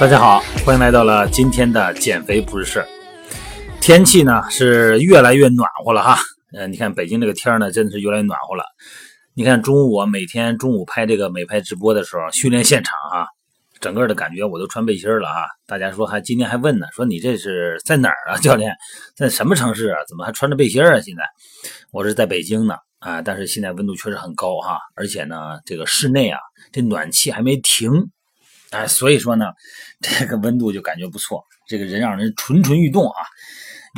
大家好，欢迎来到了今天的减肥不是事儿。天气呢是越来越暖和了哈，呃，你看北京这个天呢真的是越来越暖和了。你看中午我每天中午拍这个美拍直播的时候，训练现场啊，整个的感觉我都穿背心了哈。大家说还今天还问呢，说你这是在哪儿啊，教练，在什么城市啊？怎么还穿着背心啊？现在我是在北京呢啊，但是现在温度确实很高哈，而且呢这个室内啊这暖气还没停。哎，所以说呢，这个温度就感觉不错，这个人让人蠢蠢欲动啊！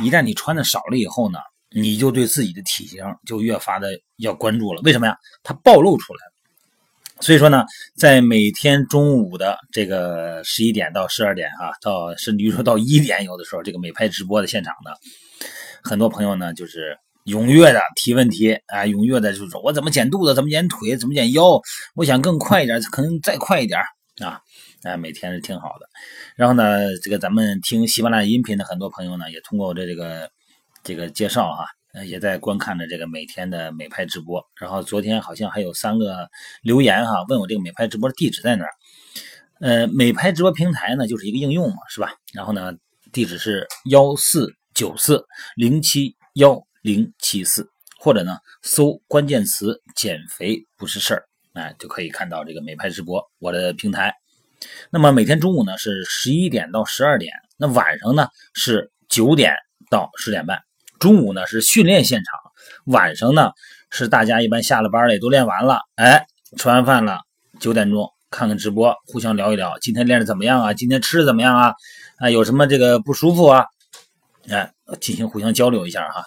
一旦你穿的少了以后呢，你就对自己的体型就越发的要关注了。为什么呀？它暴露出来所以说呢，在每天中午的这个十一点到十二点啊，到甚至于说到一点，有的时候这个美拍直播的现场呢，很多朋友呢就是踊跃的提问题啊，踊跃的就是我怎么减肚子，怎么减腿，怎么减腰，我想更快一点，可能再快一点啊。哎，每天是挺好的。然后呢，这个咱们听喜马拉雅音频的很多朋友呢，也通过我的这个这个介绍哈，也在观看着这个每天的美拍直播。然后昨天好像还有三个留言哈，问我这个美拍直播的地址在哪儿？呃，美拍直播平台呢，就是一个应用嘛，是吧？然后呢，地址是幺四九四零七幺零七四，或者呢，搜关键词“减肥不是事儿”，哎，就可以看到这个美拍直播我的平台。那么每天中午呢是十一点到十二点，那晚上呢是九点到十点半。中午呢是训练现场，晚上呢是大家一般下了班了也都练完了，哎，吃完饭了九点钟看看直播，互相聊一聊今天练的怎么样啊，今天吃的怎么样啊，啊有什么这个不舒服啊，哎进行互相交流一下哈。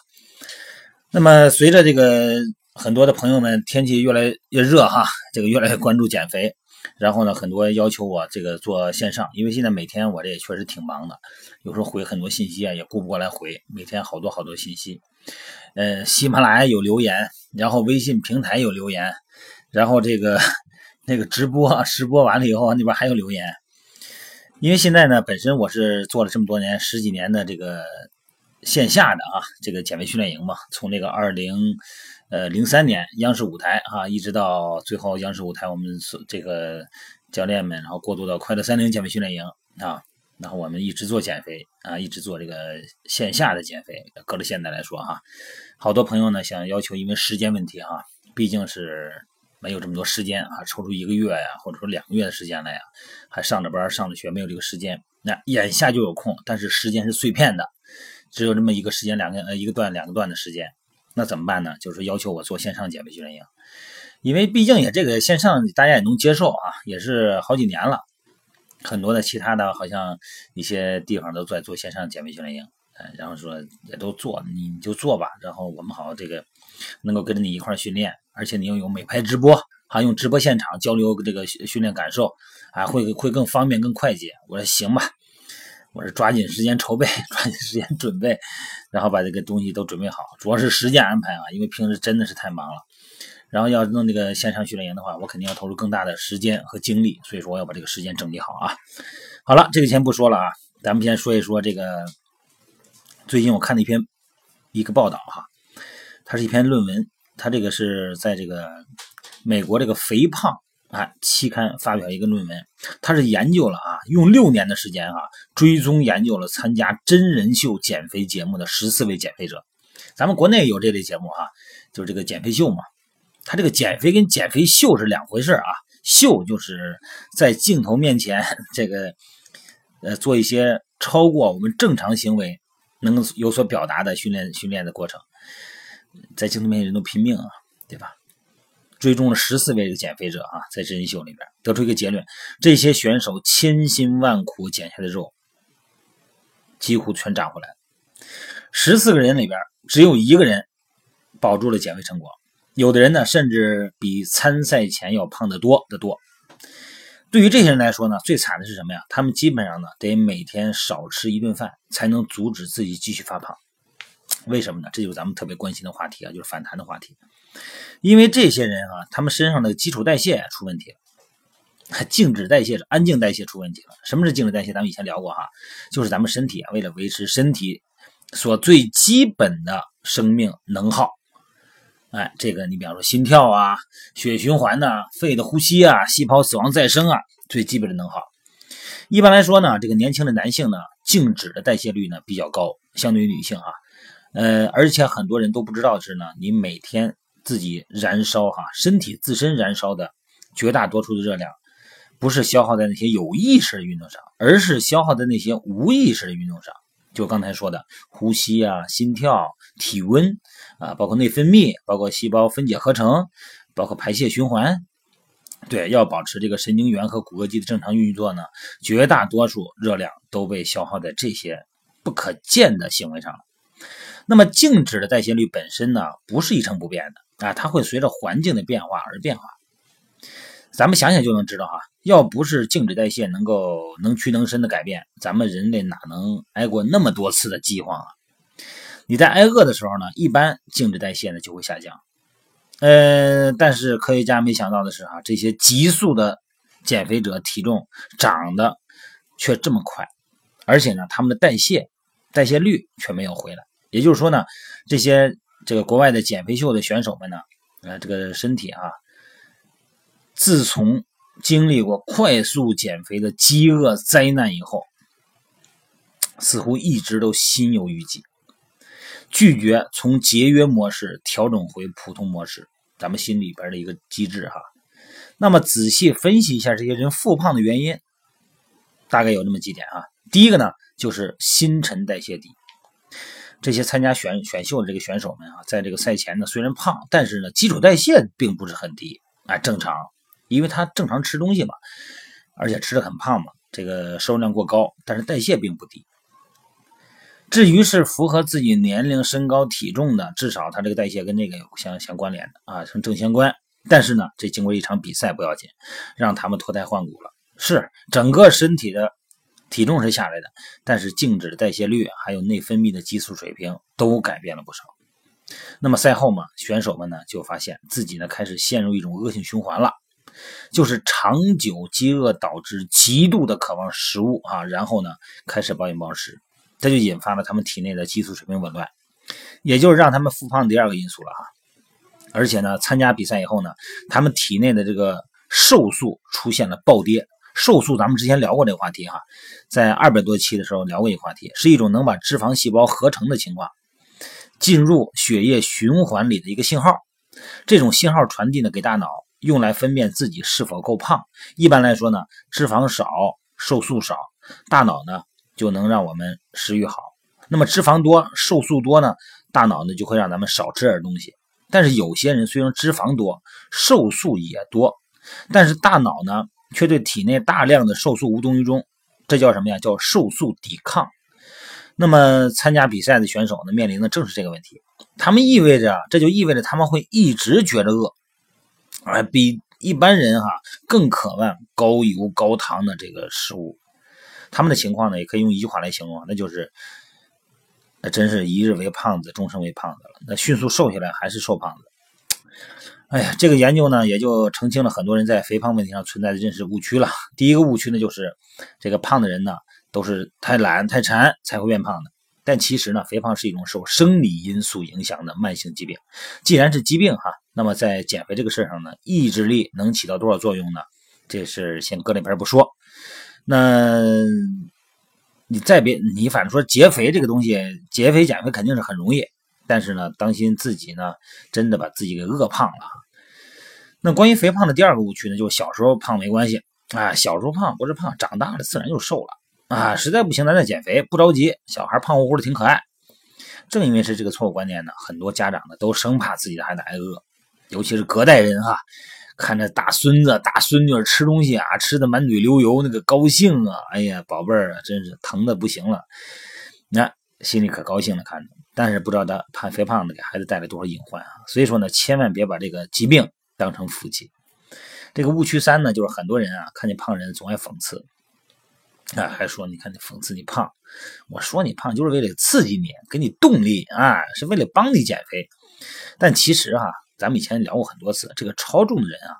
那么随着这个很多的朋友们天气越来越热哈，这个越来越关注减肥。然后呢，很多要求我这个做线上，因为现在每天我这也确实挺忙的，有时候回很多信息啊，也顾不过来回，每天好多好多信息。呃，喜马拉雅有留言，然后微信平台有留言，然后这个那个直播直播完了以后，那边还有留言。因为现在呢，本身我是做了这么多年十几年的这个线下的啊，这个减肥训练营嘛，从那个二零。呃，零三年央视舞台哈，一直到最后央视舞台，我们所这个教练们，然后过渡到快乐三零减肥训练营啊，然后我们一直做减肥啊，一直做这个线下的减肥。搁到现在来说哈，好多朋友呢想要求，因为时间问题哈，毕竟是没有这么多时间啊，抽出一个月呀，或者说两个月的时间来呀，还上着班上着学，没有这个时间。那眼下就有空，但是时间是碎片的，只有这么一个时间，两个呃一个段两个段的时间。那怎么办呢？就是要求我做线上减肥训练营，因为毕竟也这个线上大家也能接受啊，也是好几年了，很多的其他的好像一些地方都在做线上减肥训练营，然后说也都做，你就做吧，然后我们好这个能够跟着你一块训练，而且你又有美拍直播，还用直播现场交流这个训练感受，啊，会会更方便更快捷。我说行吧。我是抓紧时间筹备，抓紧时间准备，然后把这个东西都准备好。主要是时间安排啊，因为平时真的是太忙了。然后要弄这个线上训练营的话，我肯定要投入更大的时间和精力，所以说我要把这个时间整理好啊。好了，这个先不说了啊，咱们先说一说这个最近我看的一篇一个报道哈，它是一篇论文，它这个是在这个美国这个肥胖。啊，期刊发表一个论文，他是研究了啊，用六年的时间啊，追踪研究了参加真人秀减肥节目的十四位减肥者。咱们国内有这类节目哈，就是这个减肥秀嘛。他这个减肥跟减肥秀是两回事啊，秀就是在镜头面前这个呃做一些超过我们正常行为能有所表达的训练训练的过程，在镜头面前人都拼命啊，对吧？追踪了十四位的减肥者啊，在真人秀里边得出一个结论：这些选手千辛万苦减下的肉，几乎全长回来了。十四个人里边，只有一个人保住了减肥成果，有的人呢，甚至比参赛前要胖得多得多。对于这些人来说呢，最惨的是什么呀？他们基本上呢，得每天少吃一顿饭，才能阻止自己继续发胖。为什么呢？这就是咱们特别关心的话题啊，就是反弹的话题。因为这些人啊，他们身上的基础代谢出问题了，静止代谢、安静代谢出问题了。什么是静止代谢？咱们以前聊过哈，就是咱们身体啊，为了维持身体所最基本的生命能耗，哎，这个你比方说心跳啊、血循环呐、肺的呼吸啊、细胞死亡再生啊，最基本的能耗。一般来说呢，这个年轻的男性呢，静止的代谢率呢比较高，相对于女性啊。呃，而且很多人都不知道的是呢，你每天自己燃烧哈，身体自身燃烧的绝大多数的热量，不是消耗在那些有意识的运动上，而是消耗在那些无意识的运动上。就刚才说的呼吸啊、心跳、体温啊，包括内分泌，包括细胞分解合成，包括排泄循环。对，要保持这个神经元和骨骼肌的正常运作呢，绝大多数热量都被消耗在这些不可见的行为上了。那么静止的代谢率本身呢，不是一成不变的啊，它会随着环境的变化而变化。咱们想想就能知道哈，要不是静止代谢能够能屈能伸的改变，咱们人类哪能挨过那么多次的饥荒啊？你在挨饿的时候呢，一般静止代谢呢就会下降。呃，但是科学家没想到的是哈，这些急速的减肥者体重长得却这么快，而且呢，他们的代谢代谢率却没有回来。也就是说呢，这些这个国外的减肥秀的选手们呢，呃，这个身体啊，自从经历过快速减肥的饥饿灾难以后，似乎一直都心有余悸，拒绝从节约模式调整回普通模式。咱们心里边的一个机制哈。那么仔细分析一下这些人复胖的原因，大概有这么几点啊。第一个呢，就是新陈代谢低。这些参加选选秀的这个选手们啊，在这个赛前呢，虽然胖，但是呢，基础代谢并不是很低啊，正常，因为他正常吃东西嘛，而且吃的很胖嘛，这个摄入量过高，但是代谢并不低。至于是符合自己年龄、身高、体重的，至少他这个代谢跟这个有相相关联的啊，成正相关。但是呢，这经过一场比赛不要紧，让他们脱胎换骨了，是整个身体的。体重是下来的，但是静止的代谢率还有内分泌的激素水平都改变了不少。那么赛后嘛，选手们呢就发现自己呢开始陷入一种恶性循环了，就是长久饥饿导致极度的渴望食物啊，然后呢开始暴饮暴食，这就引发了他们体内的激素水平紊乱，也就是让他们复胖第二个因素了哈。而且呢，参加比赛以后呢，他们体内的这个瘦素出现了暴跌。瘦素，咱们之前聊过这个话题哈，在二百多期的时候聊过一个话题，是一种能把脂肪细胞合成的情况进入血液循环里的一个信号。这种信号传递呢给大脑，用来分辨自己是否够胖。一般来说呢，脂肪少，瘦素少，大脑呢就能让我们食欲好。那么脂肪多，瘦素多呢，大脑呢就会让咱们少吃点东西。但是有些人虽然脂肪多，瘦素也多，但是大脑呢？却对体内大量的瘦素无动于衷，这叫什么呀？叫瘦素抵抗。那么参加比赛的选手呢，面临的正是这个问题。他们意味着，这就意味着他们会一直觉得饿，而比一般人哈更渴望高油高糖的这个食物。他们的情况呢，也可以用一句话来形容，那就是，那真是一日为胖子，终生为胖子了。那迅速瘦下来还是瘦胖子。哎呀，这个研究呢，也就澄清了很多人在肥胖问题上存在的认识误区了。第一个误区呢，就是这个胖的人呢，都是太懒太馋才会变胖的。但其实呢，肥胖是一种受生理因素影响的慢性疾病。既然是疾病哈，那么在减肥这个事上呢，意志力能起到多少作用呢？这是先搁那边不说。那你再别，你反正说减肥这个东西，减肥减肥肯定是很容易。但是呢，当心自己呢，真的把自己给饿胖了。那关于肥胖的第二个误区呢，就是小时候胖没关系啊，小时候胖不是胖，长大了自然就瘦了啊。实在不行咱再减肥，不着急。小孩胖乎乎的挺可爱。正因为是这个错误观念呢，很多家长呢都生怕自己的孩子挨饿，尤其是隔代人哈，看着大孙子大孙女吃东西啊，吃的满嘴流油，那个高兴啊，哎呀，宝贝儿啊，真是疼的不行了，那心里可高兴了，看着。但是不知道他胖肥胖的给孩子带来多少隐患啊！所以说呢，千万别把这个疾病当成福气。这个误区三呢，就是很多人啊，看见胖人总爱讽刺，啊，还说你看你讽刺你胖，我说你胖就是为了刺激你，给你动力啊，是为了帮你减肥。但其实哈，咱们以前聊过很多次，这个超重的人啊，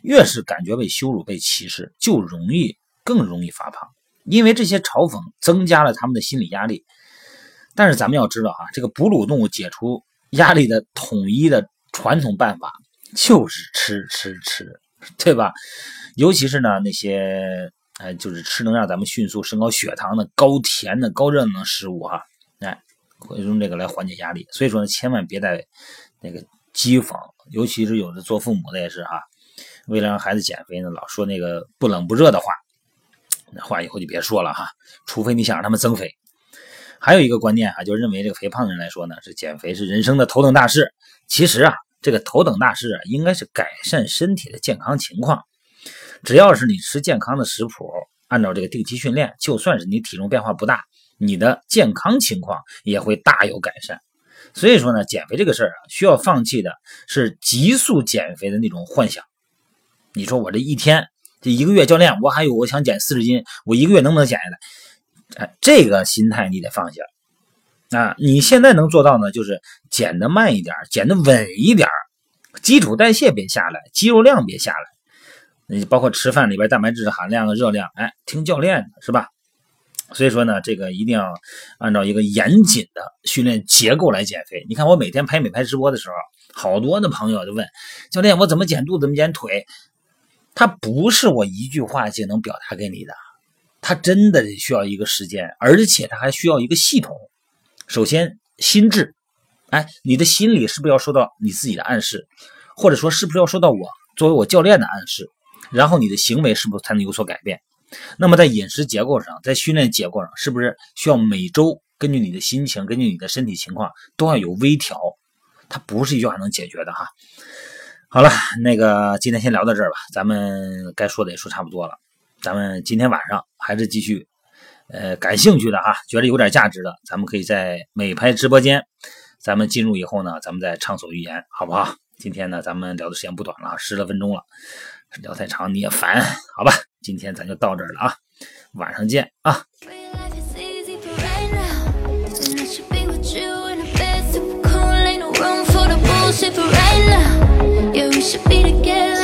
越是感觉被羞辱、被歧视，就容易更容易发胖，因为这些嘲讽增加了他们的心理压力。但是咱们要知道啊，这个哺乳动物解除压力的统一的传统办法就是吃吃吃，对吧？尤其是呢那些哎，就是吃能让咱们迅速升高血糖的高甜的高热量食物哈，哎，会用这个来缓解压力。所以说呢，千万别在那个讥讽，尤其是有的做父母的也是哈，为了让孩子减肥呢，老说那个不冷不热的话，那话以后就别说了哈，除非你想让他们增肥。还有一个观念啊，就认为这个肥胖的人来说呢，是减肥是人生的头等大事。其实啊，这个头等大事啊，应该是改善身体的健康情况。只要是你吃健康的食谱，按照这个定期训练，就算是你体重变化不大，你的健康情况也会大有改善。所以说呢，减肥这个事儿啊，需要放弃的是急速减肥的那种幻想。你说我这一天这一个月，教练，我还有我想减四十斤，我一个月能不能减下来？哎，这个心态你得放下。啊，你现在能做到呢，就是减的慢一点，减的稳一点，基础代谢别下来，肌肉量别下来。你包括吃饭里边蛋白质含量、热量，哎，听教练的是吧？所以说呢，这个一定要按照一个严谨的训练结构来减肥。你看我每天拍美拍直播的时候，好多的朋友就问教练，我怎么减肚子，怎么减腿？他不是我一句话就能表达给你的。它真的需要一个时间，而且它还需要一个系统。首先，心智，哎，你的心理是不是要受到你自己的暗示，或者说是不是要受到我作为我教练的暗示？然后你的行为是不是才能有所改变？那么在饮食结构上，在训练结构上，是不是需要每周根据你的心情，根据你的身体情况都要有微调？它不是一句话能解决的哈。好了，那个今天先聊到这儿吧，咱们该说的也说差不多了。咱们今天晚上还是继续，呃，感兴趣的哈，觉得有点价值的，咱们可以在美拍直播间，咱们进入以后呢，咱们再畅所欲言，好不好？今天呢，咱们聊的时间不短了，十来分钟了，聊太长你也烦，好吧？今天咱就到这儿了啊，晚上见啊。should be together